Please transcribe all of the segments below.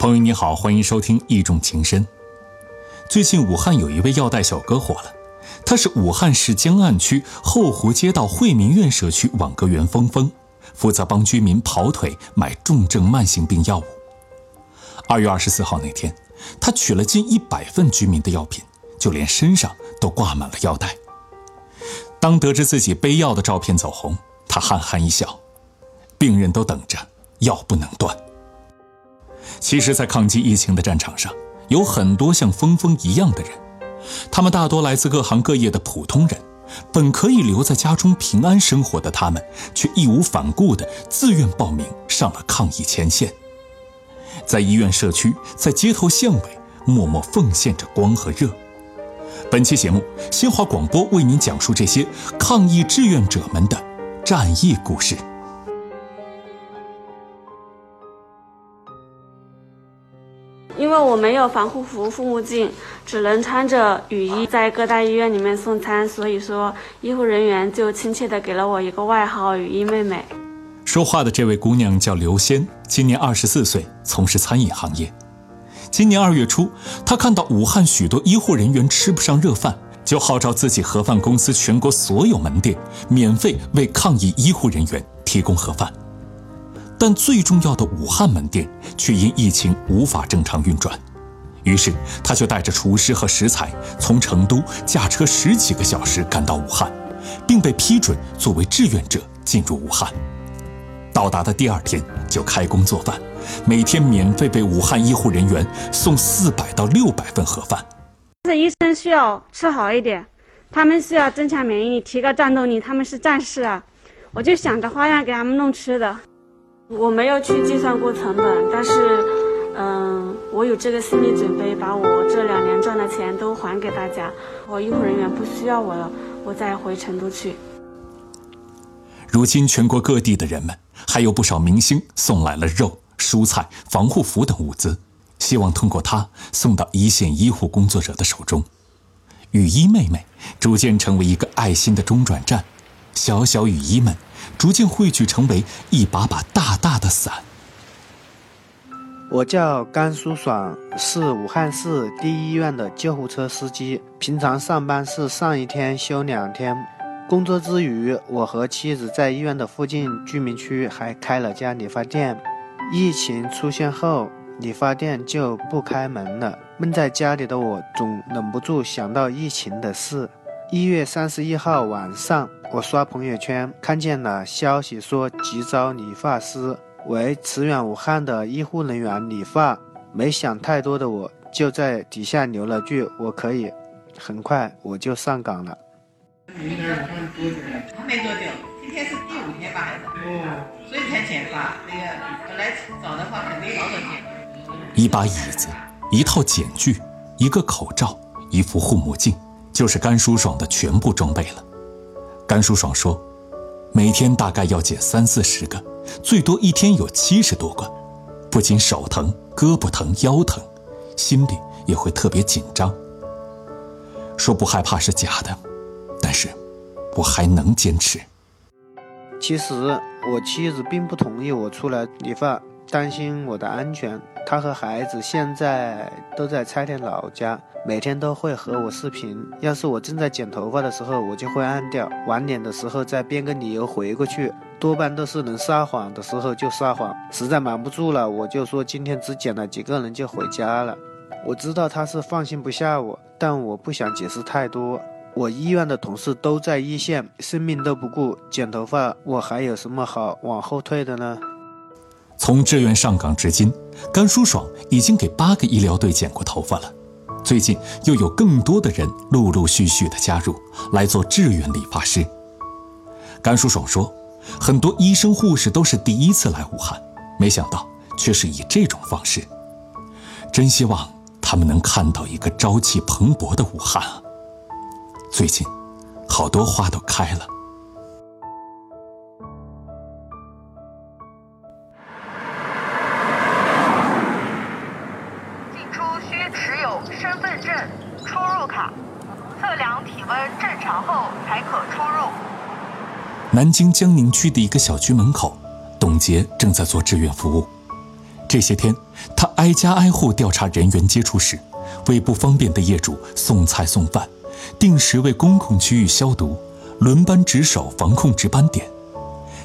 朋友你好，欢迎收听《一种情深》。最近武汉有一位药代小哥火了，他是武汉市江岸区后湖街道惠民苑社区网格员峰峰，负责帮居民跑腿买重症慢性病药物。二月二十四号那天，他取了近一百份居民的药品，就连身上都挂满了药袋。当得知自己背药的照片走红，他憨憨一笑。病人都等着，药不能断。其实，在抗击疫情的战场上，有很多像峰峰一样的人，他们大多来自各行各业的普通人，本可以留在家中平安生活的他们，却义无反顾地自愿报名上了抗疫前线，在医院、社区，在街头巷尾，默默奉献着光和热。本期节目，新华广播为您讲述这些抗疫志愿者们的战役故事。因为我没有防护服、护目镜，只能穿着雨衣在各大医院里面送餐，所以说医护人员就亲切地给了我一个外号“雨衣妹妹”。说话的这位姑娘叫刘仙，今年二十四岁，从事餐饮行业。今年二月初，她看到武汉许多医护人员吃不上热饭，就号召自己盒饭公司全国所有门店免费为抗疫医护人员提供盒饭。但最重要的武汉门店却因疫情无法正常运转，于是他就带着厨师和食材从成都驾车十几个小时赶到武汉，并被批准作为志愿者进入武汉。到达的第二天就开工做饭，每天免费为武汉医护人员送四百到六百份盒饭。这医生需要吃好一点，他们需要增强免疫力、提高战斗力，他们是战士啊！我就想着花样给他们弄吃的。我没有去计算过成本，但是，嗯，我有这个心理准备，把我这两年赚的钱都还给大家。我医护人员不需要我了，我再回成都去。如今，全国各地的人们，还有不少明星送来了肉、蔬菜、防护服等物资，希望通过它送到一线医护工作者的手中。雨衣妹妹逐渐成为一个爱心的中转站，小小雨衣们。逐渐汇聚成为一把把大大的伞。我叫甘舒爽，是武汉市第一医院的救护车司机。平常上班是上一天休两天。工作之余，我和妻子在医院的附近居民区还开了家理发店。疫情出现后，理发店就不开门了。闷在家里的我，总忍不住想到疫情的事。一月三十一号晚上，我刷朋友圈看见了消息，说急招理发师，为驰援武汉的医护人员理发。没想太多的我，就在底下留了句“我可以”。很快我就上岗了。还没多久，今天是第五天吧，还是？哦，所以才剪发。那个本来早的话肯定早早剪。一把椅子，一套剪具，一个口罩，一副护目镜。就是甘舒爽的全部装备了。甘舒爽说，每天大概要剪三四十个，最多一天有七十多个。不仅手疼、胳膊疼、腰疼，心里也会特别紧张。说不害怕是假的，但是我还能坚持。其实我妻子并不同意我出来理发。担心我的安全，她和孩子现在都在拆田老家，每天都会和我视频。要是我正在剪头发的时候，我就会按掉；晚点的时候再编个理由回过去。多半都是能撒谎的时候就撒谎，实在瞒不住了，我就说今天只剪了几个人就回家了。我知道他是放心不下我，但我不想解释太多。我医院的同事都在一线，生命都不顾，剪头发我还有什么好往后退的呢？从志愿上岗至今，甘舒爽已经给八个医疗队剪过头发了。最近又有更多的人陆陆续续的加入来做志愿理发师。甘叔爽说，很多医生护士都是第一次来武汉，没想到却是以这种方式。真希望他们能看到一个朝气蓬勃的武汉啊！最近，好多花都开了。南京江宁区的一个小区门口，董洁正在做志愿服务。这些天，他挨家挨户调查人员接触史，为不方便的业主送菜送饭，定时为公共区域消毒，轮班值守防控值班点。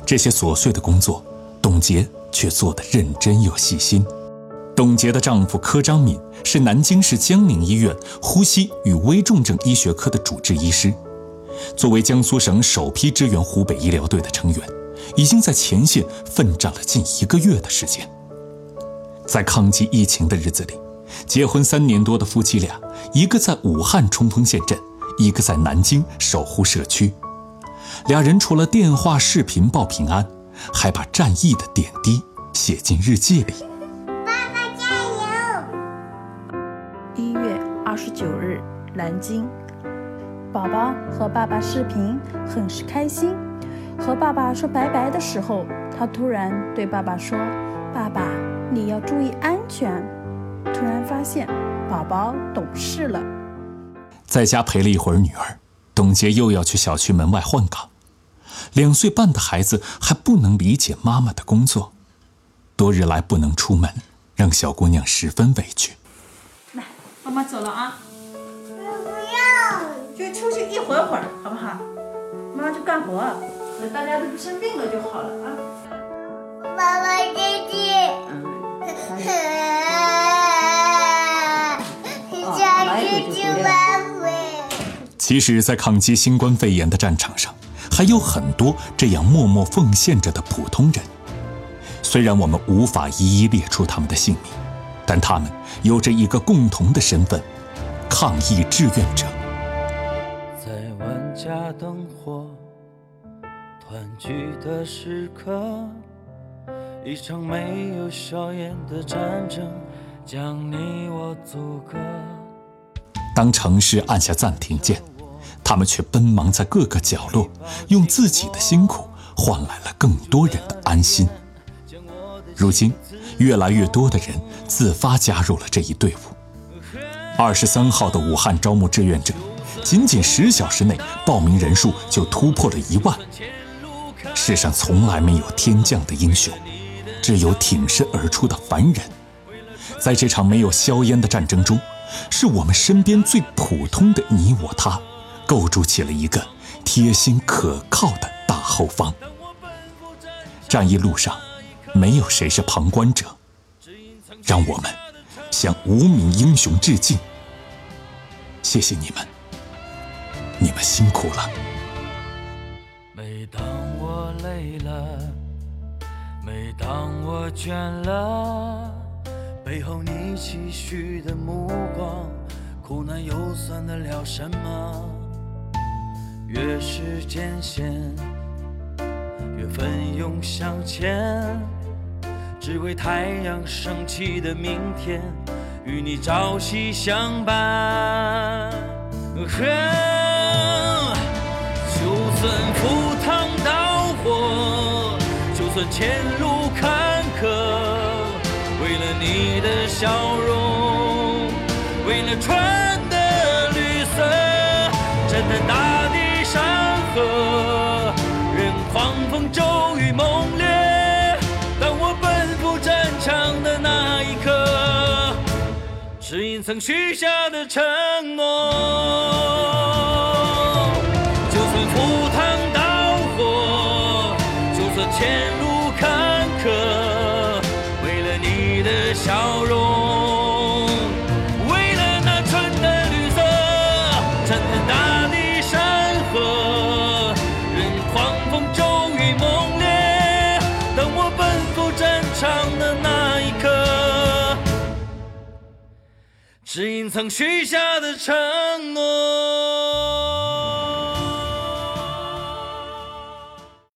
这些琐碎的工作，董洁却做得认真又细心。董洁的丈夫柯章敏是南京市江宁医院呼吸与危重症医学科的主治医师，作为江苏省首批支援湖北医疗队的成员，已经在前线奋战了近一个月的时间。在抗击疫情的日子里，结婚三年多的夫妻俩，一个在武汉冲锋陷阵，一个在南京守护社区。俩人除了电话、视频报平安，还把战役的点滴写进日记里。爸爸加油！一月二十九日，南京，宝宝和爸爸视频，很是开心。和爸爸说拜拜的时候，他突然对爸爸说：“爸爸，你要注意安全。”突然发现，宝宝懂事了。在家陪了一会儿女儿，董洁又要去小区门外换岗。两岁半的孩子还不能理解妈妈的工作，多日来不能出门，让小姑娘十分委屈。来妈妈走了啊！出去一会儿会儿，好不好？妈妈去干活，等大家都不生病了就好了啊。爸爸姐姐，小猪猪妈妈。其实，在抗击新冠肺炎的战场上，还有很多这样默默奉献着的普通人。虽然我们无法一一列出他们的姓名。但他们有着一个共同的身份——抗疫志愿者。家灯火团聚的时刻，一场没有硝烟的战争将你我阻隔。当城市按下暂停键，他们却奔忙在各个角落，用自己的辛苦换来了更多人的安心。如今。越来越多的人自发加入了这一队伍。二十三号的武汉招募志愿者，仅仅十小时内报名人数就突破了一万。世上从来没有天降的英雄，只有挺身而出的凡人。在这场没有硝烟的战争中，是我们身边最普通的你我他，构筑起了一个贴心可靠的大后方。战役路上。没有谁是旁观者，让我们向无名英雄致敬。谢谢你们，你们辛苦了。每当我累了，每当我倦了，背后你期许的目光，苦难又算得了什么？越是艰险，越奋勇向前。只为太阳升起的明天，与你朝夕相伴。就算赴汤蹈火，就算前路坎坷，为了你的笑容，为了春的绿色，站在大地山河，任狂风骤雨猛烈。当我奔赴战场的那一刻是因曾许下的承诺，前路坎坷，为了你的笑容，为了那春的绿色，战腾大地山河，任狂风骤雨猛烈，当我奔赴战场的那一刻。只因曾许下的承诺。